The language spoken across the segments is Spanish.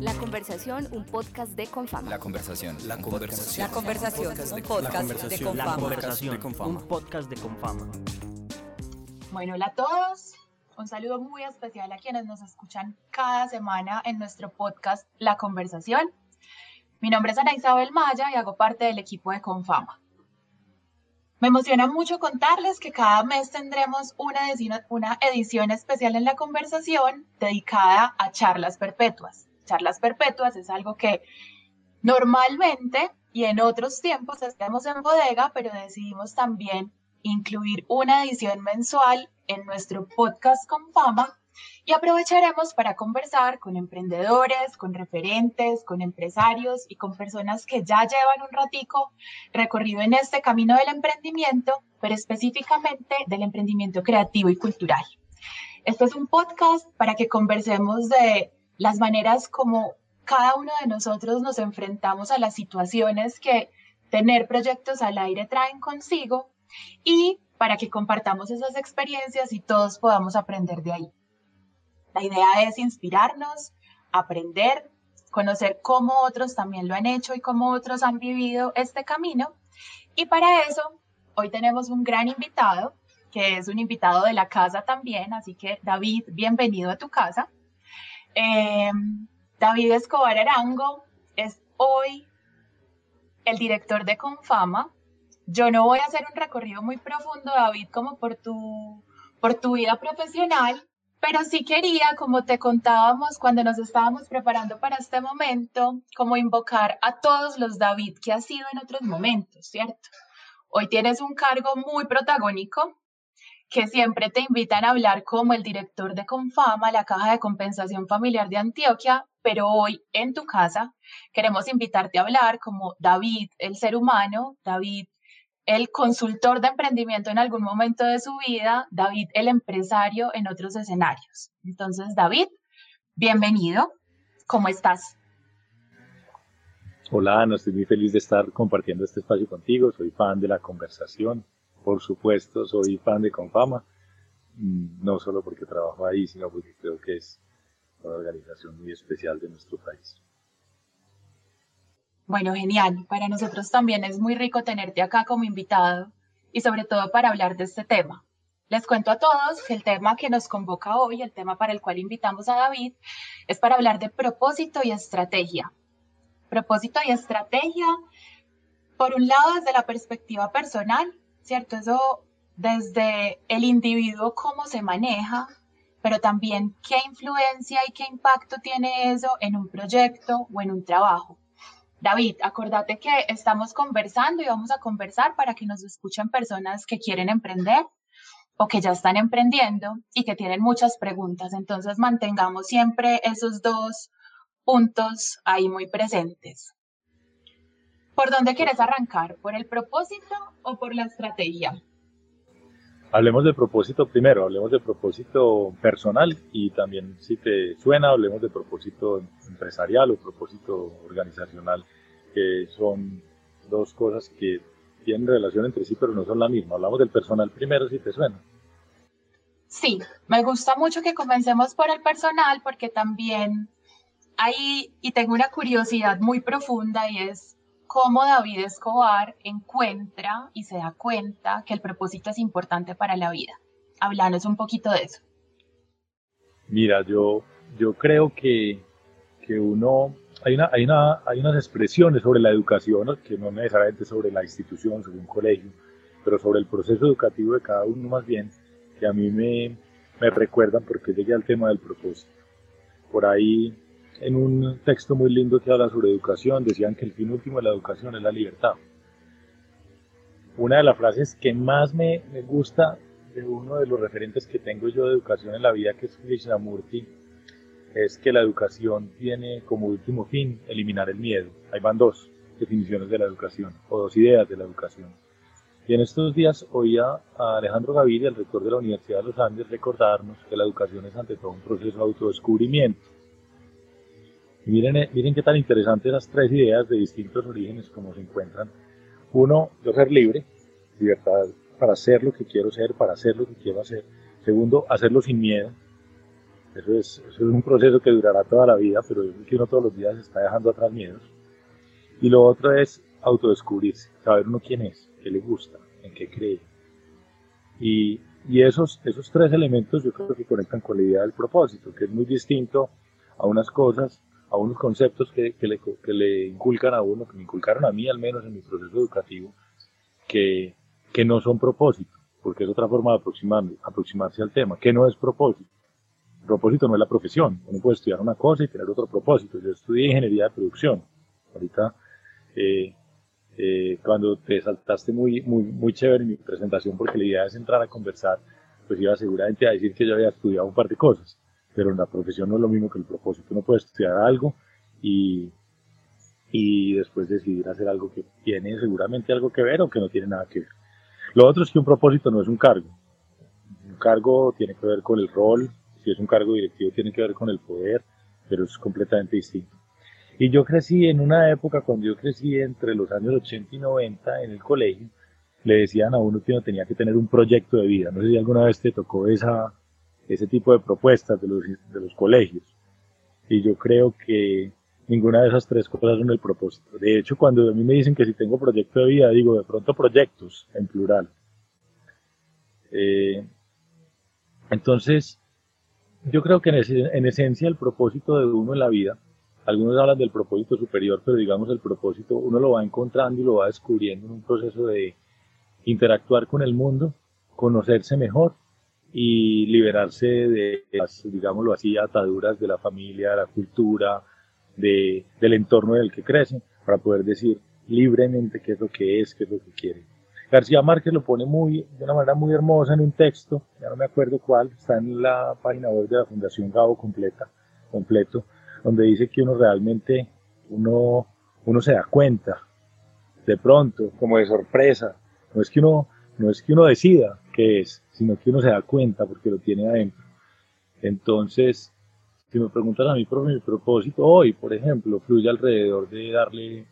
La conversación, un podcast de Confama. La conversación. La conversación. La conversación, un podcast de La Confama. conversación. un podcast de Confama. Bueno, hola a todos. Un saludo muy especial a quienes nos escuchan cada semana en nuestro podcast La Conversación. Mi nombre es Ana Isabel Maya y hago parte del equipo de Confama. Me emociona mucho contarles que cada mes tendremos una edición, una edición especial en La Conversación dedicada a charlas perpetuas. Charlas perpetuas es algo que normalmente y en otros tiempos hacemos en bodega, pero decidimos también incluir una edición mensual en nuestro podcast con fama y aprovecharemos para conversar con emprendedores, con referentes, con empresarios y con personas que ya llevan un ratico recorrido en este camino del emprendimiento, pero específicamente del emprendimiento creativo y cultural. Este es un podcast para que conversemos de las maneras como cada uno de nosotros nos enfrentamos a las situaciones que tener proyectos al aire traen consigo y para que compartamos esas experiencias y todos podamos aprender de ahí. La idea es inspirarnos, aprender, conocer cómo otros también lo han hecho y cómo otros han vivido este camino. Y para eso, hoy tenemos un gran invitado, que es un invitado de la casa también, así que David, bienvenido a tu casa. Eh, David Escobar Arango es hoy el director de Confama. Yo no voy a hacer un recorrido muy profundo, David, como por tu, por tu vida profesional, pero sí quería, como te contábamos cuando nos estábamos preparando para este momento, como invocar a todos los David que has sido en otros momentos, ¿cierto? Hoy tienes un cargo muy protagónico que siempre te invitan a hablar como el director de Confama, la Caja de Compensación Familiar de Antioquia, pero hoy en tu casa queremos invitarte a hablar como David, el ser humano, David, el consultor de emprendimiento en algún momento de su vida, David, el empresario en otros escenarios. Entonces, David, bienvenido. ¿Cómo estás? Hola Ana, estoy muy feliz de estar compartiendo este espacio contigo. Soy fan de la conversación. Por supuesto, soy fan de Confama. Mm, No solo porque trabajo ahí, sino porque creo que es una organización muy especial de nuestro país. Bueno, genial. Para nosotros también es muy rico tenerte acá como invitado y sobre todo para hablar de este tema. Les cuento a todos que el tema que nos convoca hoy, el tema para el cual invitamos a David, es para hablar de propósito y estrategia. Propósito y estrategia, por un lado, desde la perspectiva personal, ¿cierto? Eso desde el individuo, cómo se maneja, pero también qué influencia y qué impacto tiene eso en un proyecto o en un trabajo. David, acordate que estamos conversando y vamos a conversar para que nos escuchen personas que quieren emprender o que ya están emprendiendo y que tienen muchas preguntas. Entonces mantengamos siempre esos dos puntos ahí muy presentes. ¿Por dónde quieres arrancar? ¿Por el propósito o por la estrategia? Hablemos de propósito primero, hablemos de propósito personal y también si te suena, hablemos de propósito empresarial o propósito organizacional, que son dos cosas que tienen relación entre sí pero no son la misma. Hablamos del personal primero si te suena. Sí, me gusta mucho que comencemos por el personal porque también hay, y tengo una curiosidad muy profunda y es cómo David Escobar encuentra y se da cuenta que el propósito es importante para la vida. Hablanos un poquito de eso. Mira, yo, yo creo que, que uno, hay, una, hay, una, hay unas expresiones sobre la educación, que no necesariamente sobre la institución, sobre un colegio, pero sobre el proceso educativo de cada uno más bien, que a mí me, me recuerdan porque llegué al tema del propósito. Por ahí, en un texto muy lindo que habla sobre educación, decían que el fin último de la educación es la libertad. Una de las frases que más me, me gusta de uno de los referentes que tengo yo de educación en la vida, que es Krishnamurti, es que la educación tiene como último fin eliminar el miedo. Ahí van dos definiciones de la educación, o dos ideas de la educación. Y en estos días oía a Alejandro Gaviria, el rector de la Universidad de los Andes, recordarnos que la educación es ante todo un proceso de autodescubrimiento. Miren, eh, miren qué tan interesantes esas tres ideas de distintos orígenes como se encuentran. Uno, yo ser libre, libertad para hacer lo que quiero ser, para hacer lo que quiero hacer. Segundo, hacerlo sin miedo. Eso es, eso es un proceso que durará toda la vida, pero yo creo que uno todos los días está dejando atrás miedos. Y lo otro es autodescubrirse, saber uno quién es, qué le gusta, en qué cree. Y, y esos, esos tres elementos yo creo que conectan con la idea del propósito, que es muy distinto a unas cosas, a unos conceptos que, que, le, que le inculcan a uno, que me inculcaron a mí al menos en mi proceso educativo, que, que no son propósito, porque es otra forma de aproximar, aproximarse al tema, que no es propósito. Propósito no es la profesión, uno puede estudiar una cosa y tener otro propósito. Yo estudié ingeniería de producción, ahorita eh, eh, cuando te saltaste muy, muy, muy chévere en mi presentación porque la idea es entrar a conversar, pues iba seguramente a decir que yo había estudiado un par de cosas, pero en la profesión no es lo mismo que el propósito. Uno puede estudiar algo y, y después decidir hacer algo que tiene seguramente algo que ver o que no tiene nada que ver. Lo otro es que un propósito no es un cargo. Un cargo tiene que ver con el rol, si es un cargo directivo tiene que ver con el poder, pero es completamente distinto. Y yo crecí en una época, cuando yo crecí entre los años 80 y 90 en el colegio, le decían a uno que uno tenía que tener un proyecto de vida. No sé si alguna vez te tocó esa, ese tipo de propuestas de los, de los colegios. Y yo creo que ninguna de esas tres cosas son el propósito. De hecho, cuando a mí me dicen que si tengo proyecto de vida, digo de pronto proyectos en plural. Eh, entonces, yo creo que en, en esencia el propósito de uno en la vida algunos hablan del propósito superior, pero digamos el propósito uno lo va encontrando y lo va descubriendo en un proceso de interactuar con el mundo, conocerse mejor y liberarse de las, digámoslo así, ataduras de la familia, de la cultura, de, del entorno en el que crece, para poder decir libremente qué es lo que es, qué es lo que quiere. García Márquez lo pone muy, de una manera muy hermosa en un texto, ya no me acuerdo cuál, está en la página web de la Fundación Gabo completa, completo, donde dice que uno realmente, uno, uno se da cuenta, de pronto, como de sorpresa, no es que uno, no es que uno decida es, sino que uno se da cuenta porque lo tiene adentro. Entonces, si me preguntan a mí por mi propósito hoy, por ejemplo, fluye alrededor de darle,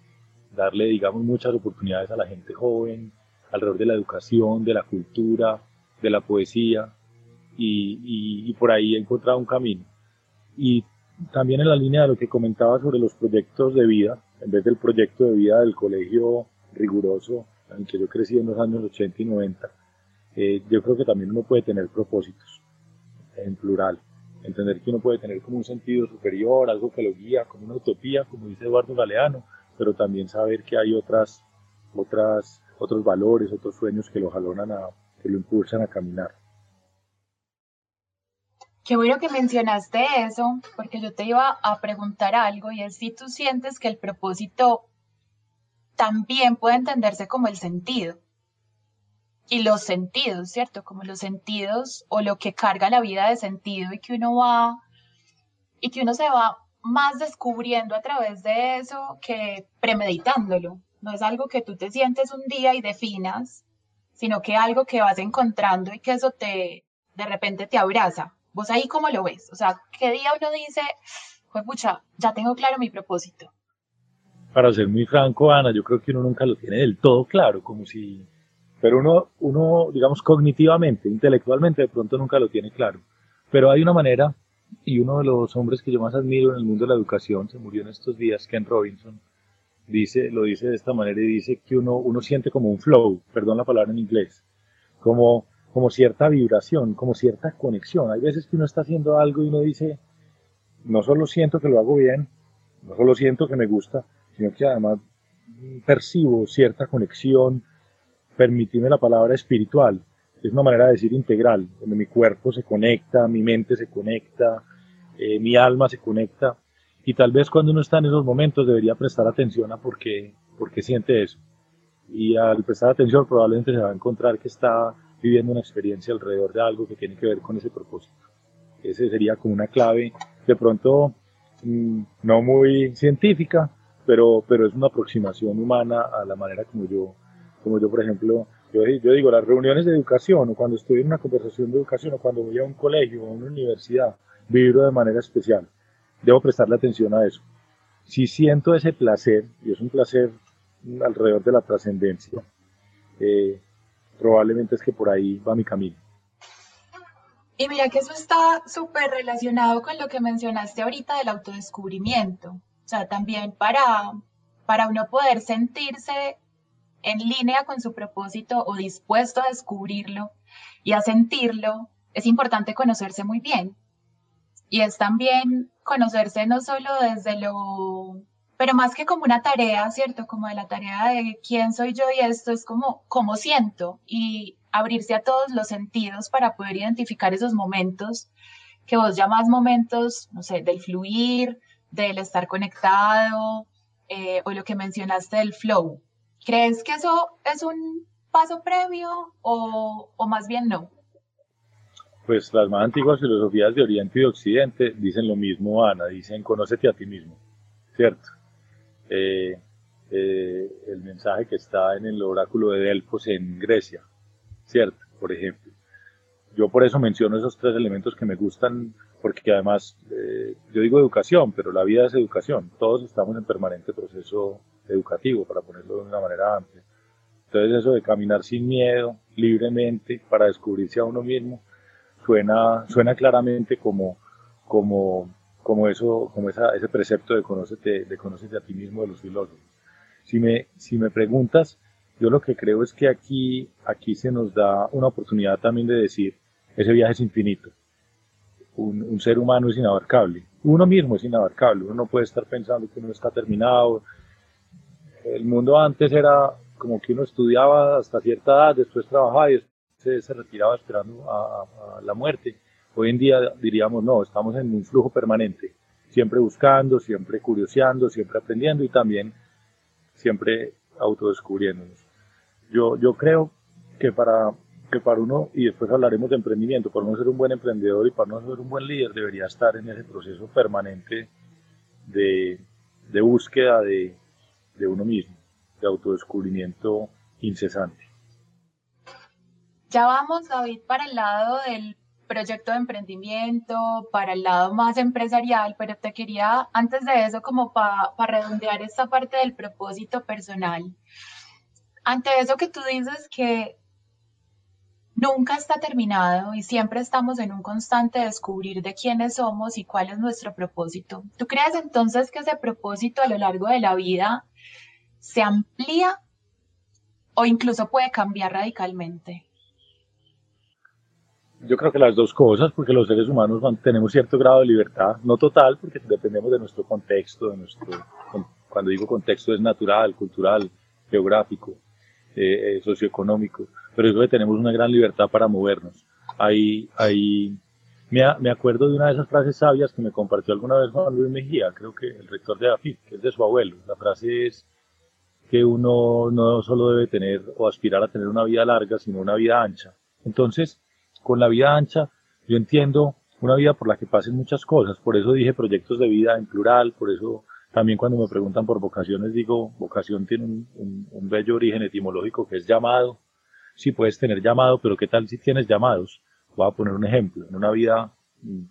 darle, digamos, muchas oportunidades a la gente joven, alrededor de la educación, de la cultura, de la poesía, y por ahí he encontrado un camino. Y también en la línea de lo que comentaba sobre los proyectos de vida, en vez del proyecto de vida del colegio riguroso en que yo crecí en los años 80 y 90, eh, yo creo que también uno puede tener propósitos, en plural. Entender que uno puede tener como un sentido superior, algo que lo guía, como una utopía, como dice Eduardo Galeano, pero también saber que hay otras, otras, otros valores, otros sueños que lo jalonan a, que lo impulsan a caminar. Qué bueno que mencionaste eso, porque yo te iba a preguntar algo y es si tú sientes que el propósito también puede entenderse como el sentido. Y los sentidos, ¿cierto? Como los sentidos o lo que carga la vida de sentido y que uno va y que uno se va más descubriendo a través de eso que premeditándolo. No es algo que tú te sientes un día y definas, sino que algo que vas encontrando y que eso te de repente te abraza. ¿Vos ahí cómo lo ves? O sea, ¿qué día uno dice, pues pucha, ya tengo claro mi propósito? Para ser muy franco, Ana, yo creo que uno nunca lo tiene del todo claro, como si... Pero uno, uno, digamos, cognitivamente, intelectualmente, de pronto nunca lo tiene claro. Pero hay una manera, y uno de los hombres que yo más admiro en el mundo de la educación, se murió en estos días, Ken Robinson, dice, lo dice de esta manera y dice que uno, uno siente como un flow, perdón la palabra en inglés, como como cierta vibración, como cierta conexión. Hay veces que uno está haciendo algo y uno dice, no solo siento que lo hago bien, no solo siento que me gusta, sino que además percibo cierta conexión, permitime la palabra espiritual, es una manera de decir integral, donde mi cuerpo se conecta, mi mente se conecta, eh, mi alma se conecta, y tal vez cuando uno está en esos momentos debería prestar atención a por qué, por qué siente eso. Y al prestar atención probablemente se va a encontrar que está viviendo una experiencia alrededor de algo que tiene que ver con ese propósito. Ese sería como una clave, de pronto mm, no muy científica, pero, pero es una aproximación humana a la manera como yo, como yo por ejemplo, yo, digo, las reuniones de educación o cuando estoy en una conversación de educación o cuando voy a un colegio o a una universidad, vibro de manera especial. Debo prestarle atención a eso. Si siento ese placer, y es un placer alrededor de la trascendencia, eh, probablemente es que por ahí va mi camino. Y mira que eso está súper relacionado con lo que mencionaste ahorita del autodescubrimiento. O sea, también para, para uno poder sentirse en línea con su propósito o dispuesto a descubrirlo y a sentirlo, es importante conocerse muy bien. Y es también conocerse no solo desde lo, pero más que como una tarea, ¿cierto? Como de la tarea de quién soy yo y esto es como cómo siento y abrirse a todos los sentidos para poder identificar esos momentos que vos llamas momentos, no sé, del fluir, del estar conectado eh, o lo que mencionaste del flow. ¿Crees que eso es un paso previo o, más bien no? Pues las más antiguas filosofías de Oriente y Occidente dicen lo mismo, Ana, dicen conócete a ti mismo, ¿cierto? Eh, eh, el mensaje que está en el oráculo de Delfos en Grecia, ¿cierto? Por ejemplo. Yo por eso menciono esos tres elementos que me gustan, porque además, eh, yo digo educación, pero la vida es educación. Todos estamos en permanente proceso educativo, para ponerlo de una manera amplia. Entonces eso de caminar sin miedo, libremente, para descubrirse a uno mismo, suena, suena claramente como, como, como, eso, como esa, ese precepto de conócete, de conócete a ti mismo de los filósofos. Si me, si me preguntas, yo lo que creo es que aquí, aquí se nos da una oportunidad también de decir, ese viaje es infinito. Un, un, ser humano es inabarcable. Uno mismo es inabarcable. Uno no puede estar pensando que uno está terminado. El mundo antes era como que uno estudiaba hasta cierta edad, después trabajaba y se, se retiraba esperando a, a, la muerte. Hoy en día diríamos, no, estamos en un flujo permanente, siempre buscando, siempre curioseando, siempre aprendiendo y también siempre autodescubriéndonos yo, yo creo que para, que para uno, y después hablaremos de emprendimiento, para uno ser un buen emprendedor y para uno ser un buen líder, debería estar en ese proceso permanente de, de búsqueda de, de uno mismo, de autodescubrimiento incesante. Ya vamos, David, para el lado del proyecto de emprendimiento, para el lado más empresarial, pero te quería, antes de eso, como para redondear esta parte del propósito personal, ante eso que tú dices que nunca está terminado y siempre estamos en un constante descubrir de quiénes somos y cuál es nuestro propósito. ¿Tú crees entonces que ese propósito a lo largo de la vida se amplía o incluso puede cambiar radicalmente? Yo creo que las dos cosas, porque los seres humanos tenemos cierto grado de libertad, no total, porque dependemos de nuestro contexto, de nuestro, cuando digo contexto es natural, cultural, geográfico, eh, eh, socioeconómico, pero eso que tenemos una gran libertad para movernos. Ahí, ahí me, me, acuerdo de una de esas frases sabias que me compartió alguna vez Juan Luis Mejía, creo que el rector de AFIP, que es de su abuelo. La frase es que uno no solo debe tener o aspirar a tener una vida larga, sino una vida ancha. Entonces, con la vida ancha, yo entiendo una vida por la que pasen muchas cosas, por eso dije proyectos de vida en plural, por eso también cuando me preguntan por vocaciones, digo, vocación tiene un, bello origen etimológico que es llamado. Sí, puedes tener llamado, pero ¿qué tal si tienes llamados? Voy a poner un ejemplo. En una vida mm,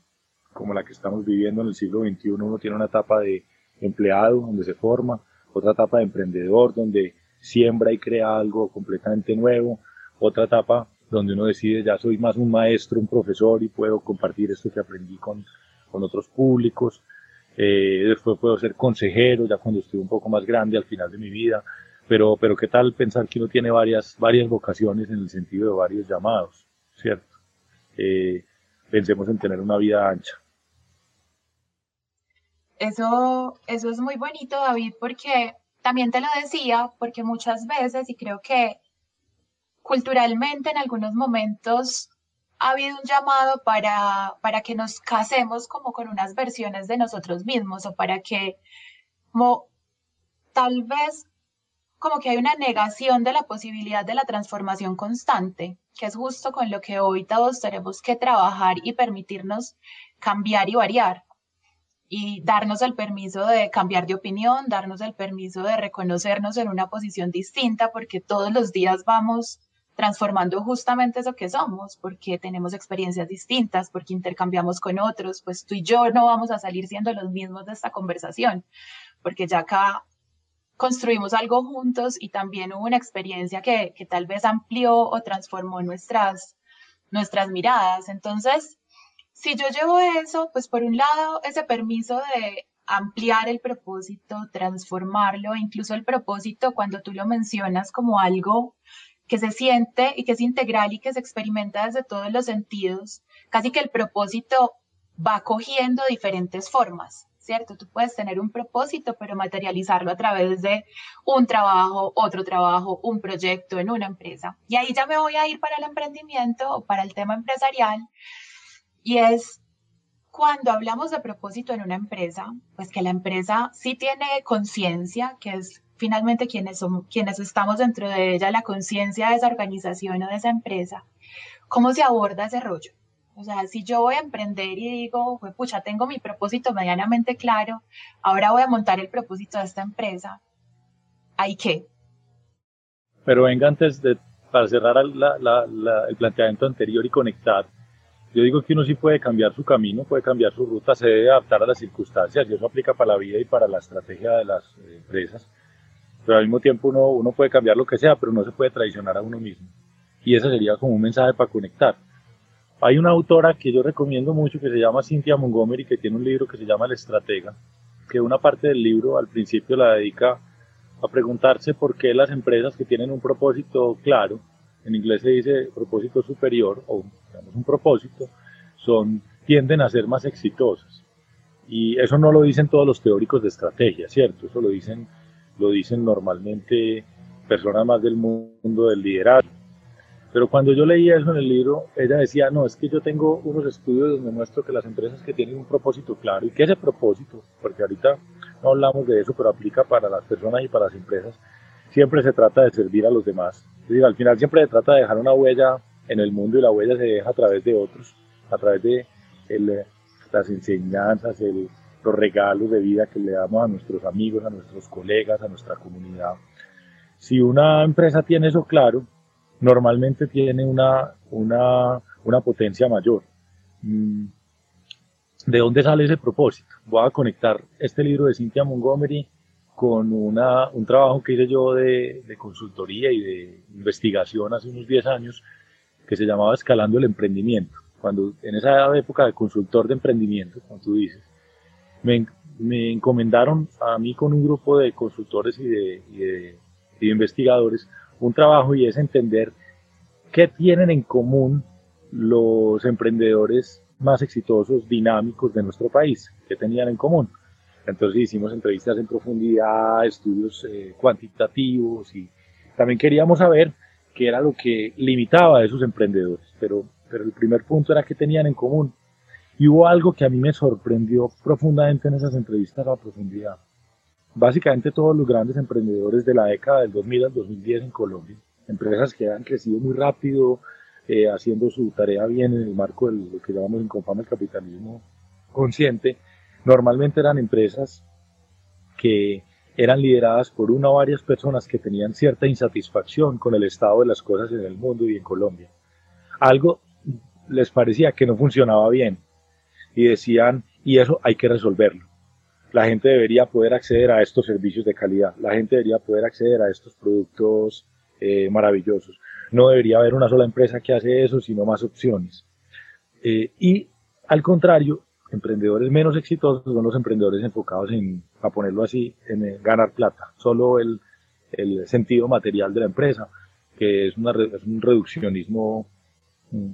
como la que estamos viviendo en el siglo XXI, uno tiene una etapa de empleado, donde se forma, otra etapa de emprendedor, donde siembra y crea algo completamente nuevo, otra etapa donde uno decide, ya soy más un maestro, un profesor y puedo compartir esto que aprendí con, con otros públicos. Eh, después puedo ser consejero ya cuando estoy un poco más grande al final de mi vida, pero, pero qué tal pensar que uno tiene varias, varias vocaciones en el sentido de varios llamados, ¿cierto? Eh, pensemos en tener una vida ancha. Eso, eso es muy bonito, David, porque también te lo decía, porque muchas veces, y creo que culturalmente en algunos momentos ha habido un llamado para, para que nos casemos como con unas versiones de nosotros mismos o para que como tal vez como que hay una negación de la posibilidad de la transformación constante, que es justo con lo que hoy todos tenemos que trabajar y permitirnos cambiar y variar y darnos el permiso de cambiar de opinión, darnos el permiso de reconocernos en una posición distinta, porque todos los días vamos transformando justamente eso que somos, porque tenemos experiencias distintas, porque intercambiamos con otros, pues tú y yo no vamos a salir siendo los mismos de esta conversación, porque ya acá construimos algo juntos y también hubo una experiencia que, que tal vez amplió o transformó nuestras, nuestras miradas. Entonces, si yo llevo eso, pues por un lado, ese permiso de ampliar el propósito, transformarlo, incluso el propósito cuando tú lo mencionas como algo que se siente y que es integral y que se experimenta desde todos los sentidos, casi que el propósito va cogiendo diferentes formas, ¿cierto? Tú puedes tener un propósito, pero materializarlo a través de un trabajo, otro trabajo, un proyecto en una empresa. Y ahí ya me voy a ir para el emprendimiento o para el tema empresarial. Y es cuando hablamos de propósito en una empresa, pues que la empresa sí tiene conciencia, que es finalmente quienes, quienes estamos dentro de ella, la conciencia de esa organización o de esa empresa, ¿cómo se aborda ese rollo? O sea, si yo voy a emprender y digo, pucha, tengo mi propósito medianamente claro, ahora voy a montar el propósito de esta empresa, ¿hay qué? Pero venga, antes de, para cerrar el planteamiento anterior y conectar, yo digo que uno sí puede cambiar su camino, puede cambiar su ruta, se debe adaptar a las circunstancias y eso aplica para la vida y para la estrategia de las eh, empresas. Pero al mismo tiempo uno, uno puede cambiar lo que sea, pero no se puede traicionar a uno mismo. Y ese sería como un mensaje para conectar. Hay una autora que yo recomiendo mucho que se llama Cynthia Montgomery, que tiene un libro que se llama El Estratega, que una parte del libro al principio la dedica a preguntarse por qué las empresas que tienen un propósito claro, en inglés se dice propósito superior o digamos, un propósito, son, tienden a ser más exitosas. Y eso no lo dicen todos los teóricos de estrategia, ¿cierto? Eso lo dicen, lo dicen normalmente personas más del mundo del liderazgo. Pero cuando yo leía eso en el libro, ella decía, no, es que yo tengo unos estudios donde muestro que las empresas que tienen un propósito claro y que ese propósito, porque ahorita no hablamos de eso, pero aplica para las personas y para las empresas, siempre se trata de servir a los demás. Es al final siempre se trata de dejar una huella en el mundo y la huella se deja a través de otros, a través de las enseñanzas, los regalos de vida que le damos a nuestros amigos, a nuestros colegas, a nuestra comunidad. Si una empresa tiene eso claro, normalmente tiene una, una, una potencia mayor. Mm, ¿De dónde sale ese propósito? Voy a conectar este libro de Cynthia Montgomery con una, un trabajo que hice yo de, de, consultoría y de investigación hace unos 10 años que se llamaba Escalando el Emprendimiento. Cuando en esa época de consultor de emprendimiento, como tú dices, me, me encomendaron a mí con un grupo de consultores y de, y de, investigadores un trabajo y es entender qué tienen en común los emprendedores más exitosos, dinámicos de nuestro país, qué tenían en común. Entonces hicimos entrevistas en profundidad, estudios eh, cuantitativos y también queríamos saber qué era lo que limitaba a esos emprendedores. Pero, pero el primer punto era qué tenían en común. Y hubo algo que a mí me sorprendió profundamente en esas entrevistas a profundidad. Básicamente todos los grandes emprendedores de la década del 2000 al 2010 en Colombia, empresas que han crecido muy rápido, eh, haciendo su tarea bien en el marco de lo que llamamos en Confama el capitalismo consciente, normalmente eran empresas que eran lideradas por una o varias personas que tenían cierta insatisfacción con el estado de las cosas en el mundo y en Colombia. Algo les parecía que no funcionaba bien y decían, y eso hay que resolverlo. La gente debería poder acceder a estos servicios de calidad, la gente debería poder acceder a estos productos eh, maravillosos. No debería haber una sola empresa que hace eso, sino más opciones. Eh, y al contrario, emprendedores menos exitosos son los emprendedores enfocados en, a ponerlo así, en eh, ganar plata, solo el, el, sentido material de la empresa, que es, una, es un reduccionismo, mm,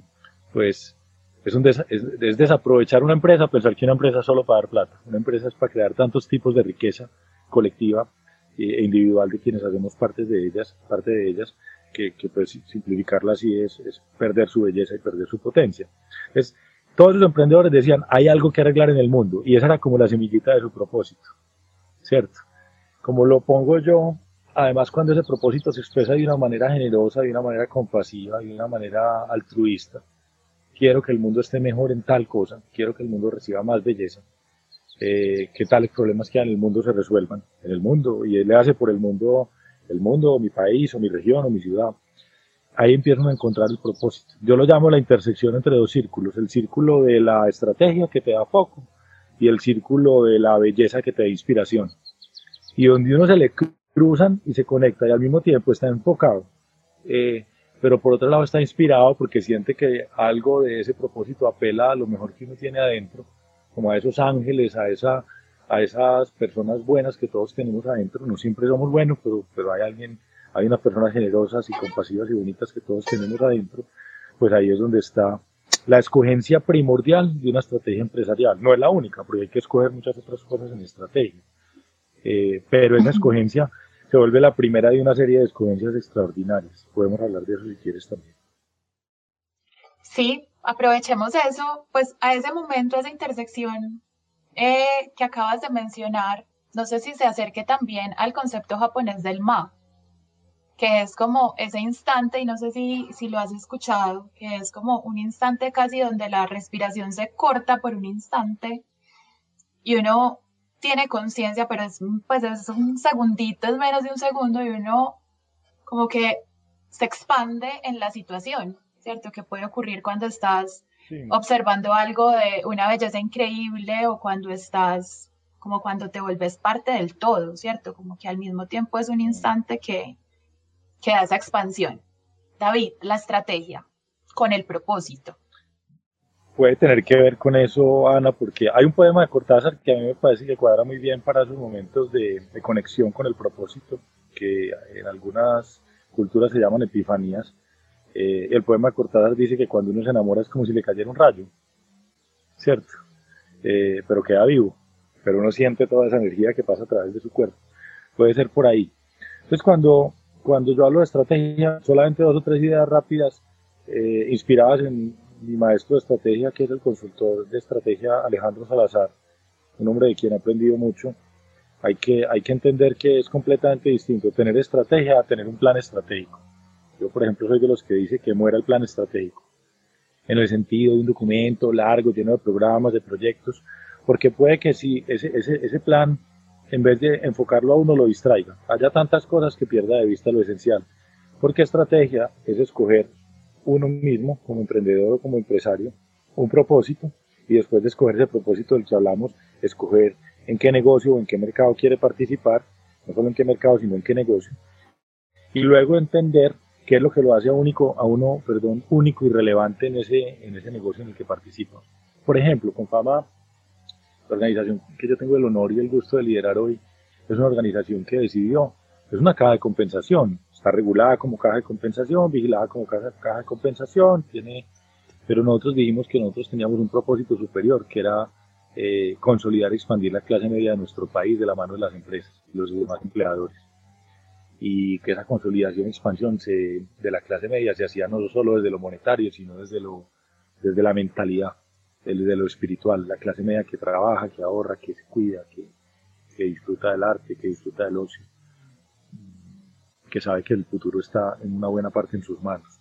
pues es, un es, es, desaprovechar una empresa, pensar que una empresa es solo para dar plata, una empresa es para crear tantos tipos de riqueza colectiva e individual de quienes hacemos parte de ellas, parte de ellas, que, que pues simplificarla así es, es perder su belleza y perder su potencia. Es, todos los emprendedores decían, hay algo que arreglar en el mundo, y esa era como la semillita de su propósito, ¿cierto? Como lo pongo yo, además cuando ese propósito se expresa de una manera generosa, de una manera compasiva, de una manera altruista, quiero que el mundo esté mejor en tal cosa, quiero que el mundo reciba más belleza, eh, que tales problemas que hay en el mundo se resuelvan en el mundo, y él le hace por el mundo, el mundo, mi país, o mi región, o mi ciudad ahí empiezan a encontrar el propósito. Yo lo llamo la intersección entre dos círculos, el círculo de la estrategia que te da foco y el círculo de la belleza que te da inspiración. Y donde uno se le cruzan y se conecta y al mismo tiempo está enfocado, eh, pero por otro lado está inspirado porque siente que algo de ese propósito apela a lo mejor que uno tiene adentro, como a esos ángeles, a, esa, a esas personas buenas que todos tenemos adentro. No siempre somos buenos, pero, pero hay alguien, hay unas personas generosas y compasivas y bonitas que todos tenemos adentro. Pues ahí es donde está la escogencia primordial de una estrategia empresarial. No es la única, porque hay que escoger muchas otras cosas en estrategia. Eh, pero esa escogencia se vuelve la primera de una serie de escogencias extraordinarias. Podemos hablar de eso si quieres también. Sí, aprovechemos eso, pues a ese momento, a esa intersección eh, que acabas de mencionar, no sé si se acerque también al concepto japonés del ma, que es como ese instante, y no sé si, si lo has escuchado, que es como un instante casi donde la respiración se corta por un instante y uno tiene conciencia, pero es, pues es un segundito, es menos de un segundo y uno como que se expande en la situación, ¿cierto? Que puede ocurrir cuando estás observando algo de una belleza increíble o cuando estás, como cuando te vuelves parte del todo, ¿cierto? Como que al mismo tiempo es un instante que, que da esa expansión. David, la estrategia con el propósito puede tener que ver con eso, Ana, porque hay un poema de Cortázar que a mí me parece que cuadra muy bien para esos momentos de, conexión con el propósito, que en algunas culturas se llaman epifanías. Eh, el poema de Cortázar dice que cuando uno se enamora es como si le cayera un rayo, ¿cierto? Eh, pero queda vivo, pero uno siente toda esa energía que pasa a través de su cuerpo. Puede ser por ahí. Entonces, cuando, cuando yo hablo de estrategia, solamente dos o tres ideas rápidas eh, inspiradas en, mi maestro de estrategia, que es el consultor de estrategia Alejandro Salazar, un hombre de quien he aprendido mucho, hay que, hay que entender que es completamente distinto tener estrategia a tener un plan estratégico. Yo, por ejemplo, soy de los que dice que muera el plan estratégico, en el sentido de un documento largo, lleno de programas, de proyectos, porque puede que si ese, ese, ese plan, en vez de enfocarlo a uno, lo distraiga. Haya tantas cosas que pierda de vista lo esencial. Porque estrategia es escoger uno mismo como emprendedor o como empresario un propósito y después de escoger ese propósito del que hablamos, escoger en qué negocio o en qué mercado quiere participar, no solo en qué mercado, sino en qué negocio. Y luego entender qué es lo que lo hace a, único, a uno perdón, único y relevante en ese, en ese negocio en el que participa. Por ejemplo, con Fama, la organización que yo tengo el honor y el gusto de liderar hoy, es una organización que decidió, es una caja de compensación, está regulada como caja de compensación, vigilada como caja, caja de compensación, tiene, pero nosotros dijimos que nosotros teníamos un propósito superior, que era eh, consolidar y expandir la clase media de nuestro país de la mano de las empresas y los demás empleadores. Y que esa consolidación y expansión se, de la clase media se hacía no solo desde lo monetario, sino desde, lo, desde la mentalidad, desde lo espiritual, la clase media que trabaja, que ahorra, que se cuida, que, que disfruta del arte, que disfruta del ocio que sabe que el futuro está en una buena parte en sus manos.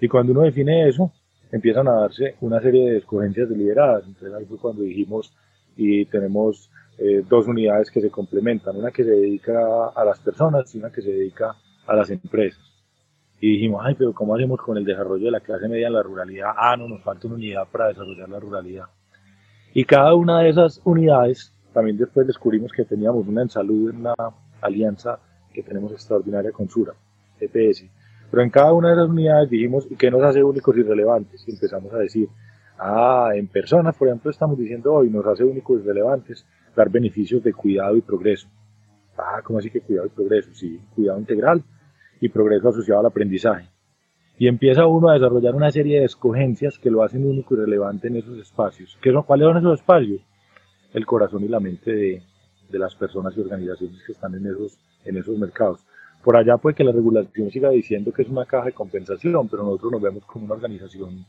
Y cuando uno define eso, empiezan a darse una serie de escogencias deliberadas. Entonces ahí fue cuando dijimos, y tenemos eh, dos unidades que se complementan, una que se dedica a las personas y una que se dedica a las empresas. Y dijimos, ay, pero ¿cómo hacemos con el desarrollo de la clase media en la ruralidad? Ah, no, nos falta una unidad para desarrollar la ruralidad. Y cada una de esas unidades, también después descubrimos que teníamos una en salud, una alianza que tenemos extraordinaria con Sura, EPS. Pero en cada una de las unidades dijimos, ¿y qué nos hace únicos y relevantes? Y empezamos a decir, ah, en personas, por ejemplo, estamos diciendo hoy, nos hace únicos y relevantes dar beneficios de cuidado y progreso. Ah, ¿cómo así que cuidado y progreso? Sí, cuidado integral y progreso asociado al aprendizaje. Y empieza uno a desarrollar una serie de escogencias que lo hacen único y relevante en esos espacios. ¿Qué son, ¿Cuáles son esos espacios? El corazón y la mente de, de las personas y organizaciones que están en esos en esos mercados. Por allá puede que la regulación siga diciendo que es una caja de compensación, pero nosotros nos vemos como una organización,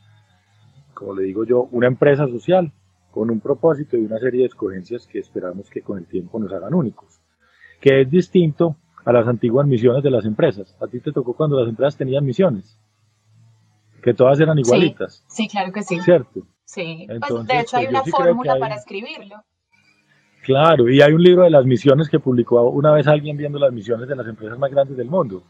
como le digo yo, una empresa social con un propósito y una serie de escogencias que esperamos que con el tiempo nos hagan únicos, que es distinto a las antiguas misiones de las empresas. A ti te tocó cuando las empresas tenían misiones, que todas eran igualitas. Sí, claro que sí. ¿Cierto? Sí, pues, de hecho hay pues, una fórmula para escribirlo. Claro, y hay un libro de las misiones que publicó una vez alguien viendo las misiones de las empresas más grandes del mundo.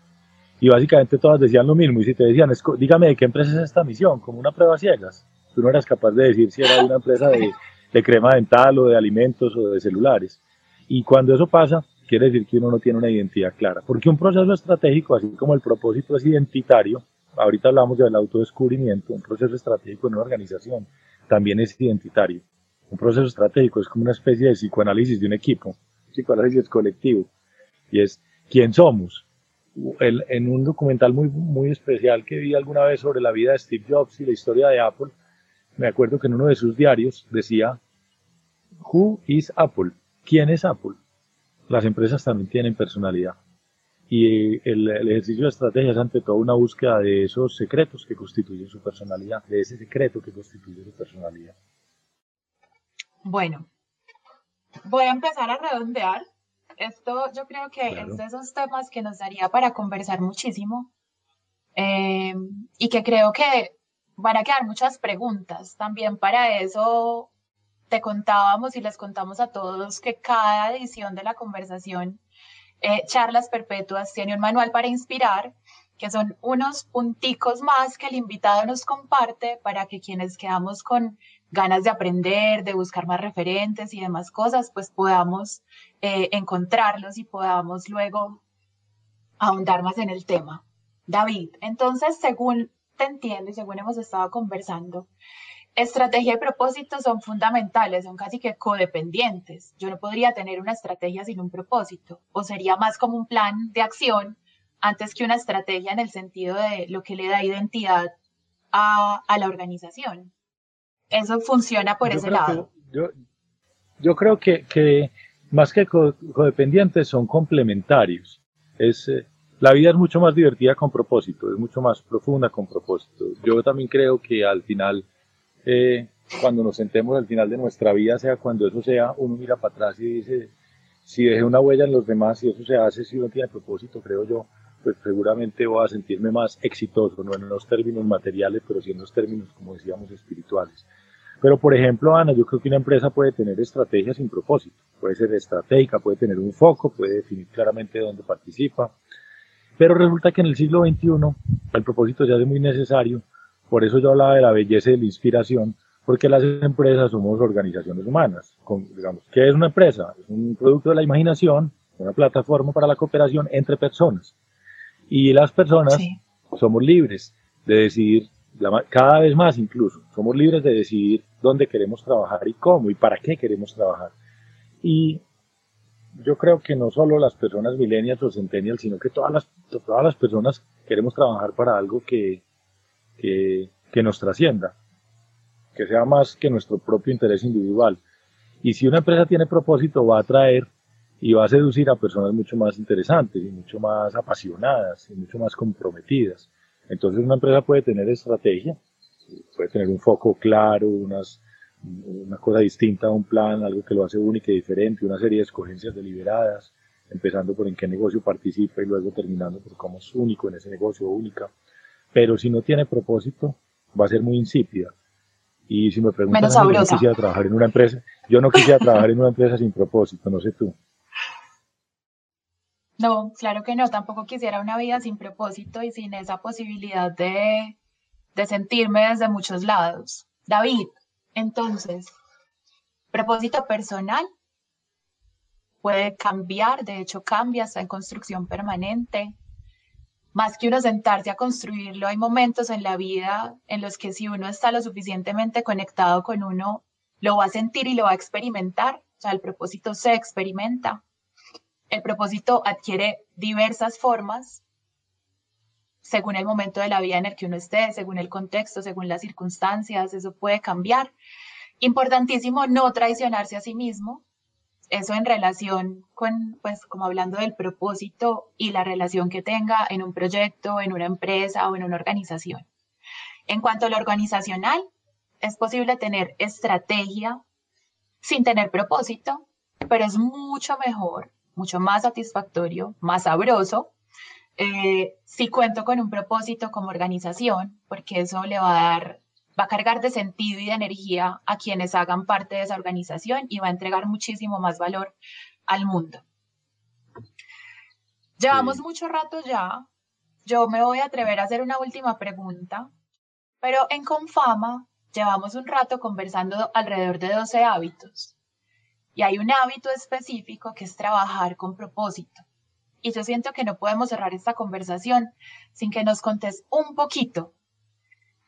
Y básicamente todas decían lo mismo. Y si te decían, dígame de qué empresa es esta misión, como una prueba ciegas, tú no eras capaz de decir si era una empresa de, de crema dental o de alimentos o de celulares. Y cuando eso pasa, quiere decir que uno no tiene una identidad clara. Porque un proceso estratégico, así como el propósito es identitario, ahorita hablamos del autodescubrimiento, un proceso estratégico en una organización también es identitario. Un proceso estratégico es como una especie de psicoanálisis de un equipo, psicoanálisis colectivo, y es quién somos. El, en un documental muy, muy especial que vi alguna vez sobre la vida de Steve Jobs y la historia de Apple, me acuerdo que en uno de sus diarios decía, Who is Apple? ¿Quién es Apple? Las empresas también tienen personalidad. Y el, ejercicio de estrategia es ante todo una búsqueda de esos secretos que constituyen su personalidad, de ese secreto que constituye su personalidad. Bueno, voy a empezar a redondear. Esto yo creo que es de esos temas que nos daría para conversar muchísimo eh, y que creo que van a quedar muchas preguntas. También para eso te contábamos y les contamos a todos que cada edición de la conversación eh, Charlas Perpetuas tiene un manual para inspirar, que son unos punticos más que el invitado nos comparte para que quienes quedamos con ganas de aprender, de buscar más referentes y demás cosas, pues podamos eh, encontrarlos y podamos luego ahondar más en el tema. David, entonces, según te entiendo y según hemos estado conversando, estrategia y propósito son fundamentales, son casi que codependientes. Yo no podría tener una estrategia sin un propósito, o sería más como un plan de acción antes que una estrategia en el sentido de lo que le da identidad a, la organización. Eso funciona por ese lado. yo, creo que, más que codependientes son complementarios. Es, eh, la vida es mucho más divertida con propósito, es mucho más profunda con propósito. Yo también creo que al final eh, cuando nos sentemos al final de nuestra vida, sea cuando eso sea, uno mira para atrás y dice, si dejé una huella en los demás y eso se hace, si uno tiene propósito, creo yo, pues seguramente voy a sentirme más exitoso, no en los términos materiales, pero sí en los términos, como decíamos, espirituales. Pero, por ejemplo, Ana, yo creo que una empresa puede tener estrategias sin propósito. Puede ser estratégica, puede tener un foco, puede definir claramente dónde participa. Pero resulta que en el siglo XXI el propósito se hace muy necesario por eso yo hablaba de la belleza y de la inspiración, porque las empresas somos organizaciones humanas. digamos, ¿Qué es una empresa? Es un producto de la imaginación, una plataforma para la cooperación entre personas. Y las personas somos libres de decidir, cada vez más incluso, somos libres de decidir dónde queremos trabajar y cómo y para qué queremos trabajar. Y yo creo que no solo las personas millennials o centennials, sino que todas las, todas las personas queremos trabajar para algo que, que, nos trascienda, que sea más que nuestro propio interés individual. Y si una empresa tiene propósito, va a atraer y va a seducir a personas mucho más interesantes y mucho más apasionadas y mucho más comprometidas. Entonces una empresa puede tener estrategia, puede tener un foco claro, una cosa distinta un plan, algo que lo hace único y diferente, una serie de escogencias deliberadas, empezando por en qué negocio participa y luego terminando por cómo es único en ese negocio, única pero si no tiene propósito, va a ser muy insípida. Y si me preguntan, yo no quisiera trabajar en una empresa, yo no quisiera trabajar en una empresa sin propósito, no sé tú. No, claro que no, tampoco quisiera una vida sin propósito y sin esa posibilidad de, de sentirme desde muchos lados. David, entonces, propósito personal puede cambiar, de hecho cambia, está en construcción permanente más que uno sentarse a construirlo, hay momentos en la vida en los que si uno está lo suficientemente conectado con uno, lo va a sentir y lo va a experimentar. O sea, el propósito se experimenta. El propósito adquiere diversas formas según el momento de la vida en el que uno esté, según el contexto, según las circunstancias, eso puede cambiar. Importantísimo no traicionarse a sí mismo, eso en relación con, pues, como hablando del propósito y la relación que tenga en un proyecto, en una empresa o en una organización. En cuanto a lo organizacional, es posible tener estrategia sin tener propósito, pero es mucho mejor, mucho más satisfactorio, más sabroso eh, si cuento con un propósito como organización, porque eso le va a dar va a cargar de sentido y de energía a quienes hagan parte de esa organización y va a entregar muchísimo más valor al mundo. Llevamos mucho rato ya. Yo me voy a atrever a hacer una última pregunta, pero en Confama llevamos un rato conversando alrededor de 12 hábitos. Y hay un hábito específico que es trabajar con propósito. y yo siento que no podemos cerrar esta conversación sin que nos contes un poquito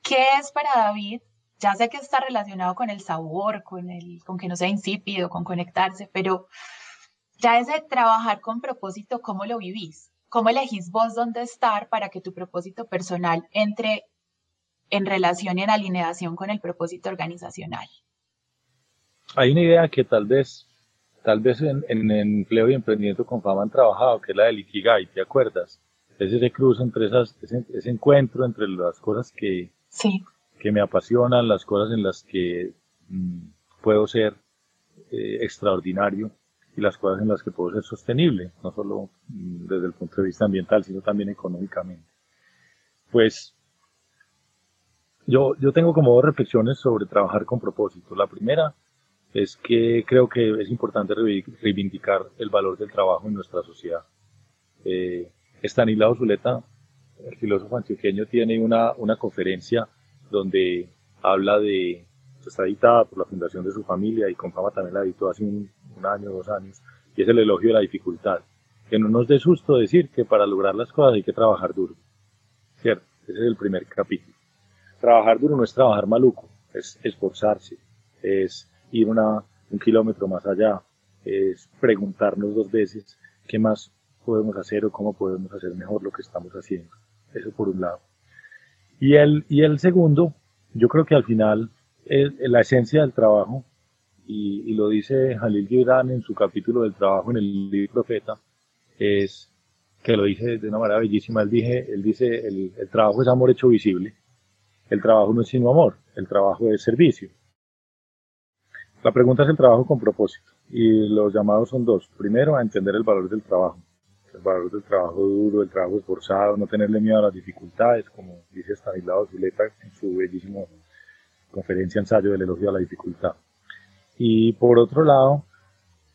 qué es para David. Ya sé que está relacionado con el sabor, con, el, con que no sea insípido, con conectarse, pero ya ese trabajar con propósito, ¿cómo lo vivís? ¿Cómo elegís vos dónde estar para que tu propósito personal entre en relación y en alineación con el propósito organizacional? Hay una idea que tal vez, tal vez en, en empleo y emprendimiento con fama han trabajado, que es la del Ikigai, ¿te acuerdas? Es ese cruce entre esas, ese, encuentro entre las cosas que, sí. que me apasionan, las cosas en las que mm, puedo ser eh, extraordinario y las cosas en las que puedo ser sostenible, no solo mm, desde el punto de vista ambiental, sino también económicamente. Pues yo, yo tengo como dos reflexiones sobre trabajar con propósito. La primera es que creo que es importante reivindicar el valor del trabajo en nuestra sociedad. Eh, Estanislao Zuleta, el filósofo antioqueño, tiene una, una conferencia donde habla de, está editada por la fundación de su familia y con fama también la editó hace un, un año, dos años, y es el elogio de la dificultad. Que no nos dé susto decir que para lograr las cosas hay que trabajar duro. ¿Cierto? Ese es el primer capítulo. Trabajar duro no es trabajar maluco, es esforzarse, es ir una, un kilómetro más allá, es preguntarnos dos veces qué más podemos hacer o cómo podemos hacer mejor lo que estamos haciendo. Eso por un lado. Y el, y el segundo, yo creo que al final la esencia del trabajo, y, lo dice Jalil Gibran en su capítulo del trabajo en el libro Profeta, es que lo dice de una manera bellísima. Él, dije, él dice, el trabajo es amor hecho visible el trabajo no es sino amor, el trabajo es servicio. La pregunta es el trabajo con propósito y los llamados son dos. Primero, a entender el valor del trabajo, el valor del trabajo duro, el trabajo esforzado, no tenerle miedo a las dificultades, como dice Stanislao Zuleta en su bellísimo conferencia ensayo del elogio a la dificultad. Y por otro lado,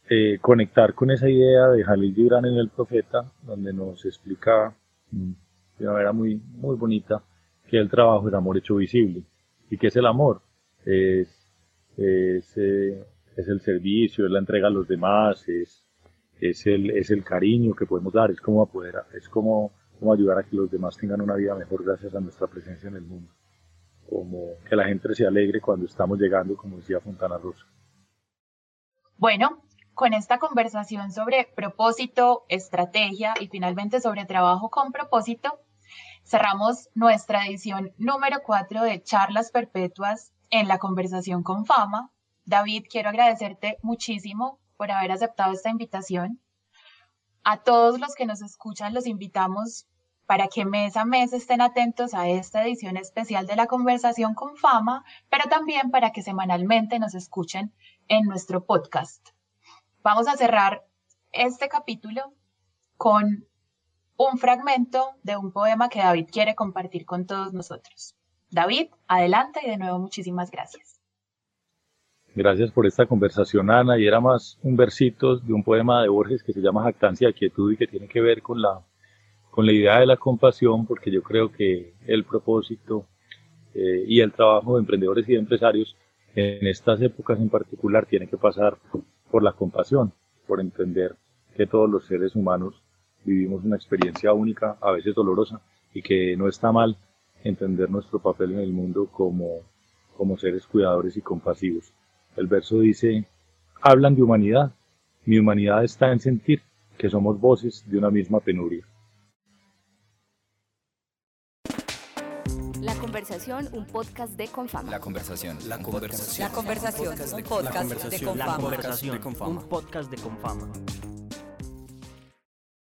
eh, conectar con esa idea de Jalil Gibran en el Profeta, donde nos explica mm, de una manera muy, muy bonita que el trabajo es amor hecho visible. ¿Y qué es el amor? Es, es, eh, es el servicio, es la entrega a los demás, es, es, el, es el cariño que podemos dar, es como apoderar, es como, como ayudar a que los demás tengan una vida mejor gracias a nuestra presencia en el mundo. Como que la gente se alegre cuando estamos llegando, como decía Fontana Rosa. Bueno, con esta conversación sobre propósito, estrategia y finalmente sobre trabajo con propósito, cerramos nuestra edición número 4 de Charlas Perpetuas en la conversación con fama. David, quiero agradecerte muchísimo por haber aceptado esta invitación. A todos los que nos escuchan los invitamos para que mes a mes estén atentos a esta edición especial de la conversación con fama, pero también para que semanalmente nos escuchen en nuestro podcast. Vamos a cerrar este capítulo con un fragmento de un poema que David quiere compartir con todos nosotros. David, adelante y de nuevo muchísimas gracias. Gracias por esta conversación, Ana. Y era más un versito de un poema de Borges que se llama Jactancia de Quietud y que tiene que ver con la, con la idea de la compasión, porque yo creo que el propósito eh, y el trabajo de emprendedores y de empresarios en estas épocas en particular tiene que pasar por la compasión, por entender que todos los seres humanos vivimos una experiencia única, a veces dolorosa, y que no está mal entender nuestro papel en el mundo como, como seres cuidadores y compasivos. El verso dice, hablan de humanidad, mi humanidad está en sentir que somos voces de una misma penuria. La conversación, un podcast de Confama. La conversación, la conversación. La conversación, un podcast de Confama. La conversación, un podcast de Confama.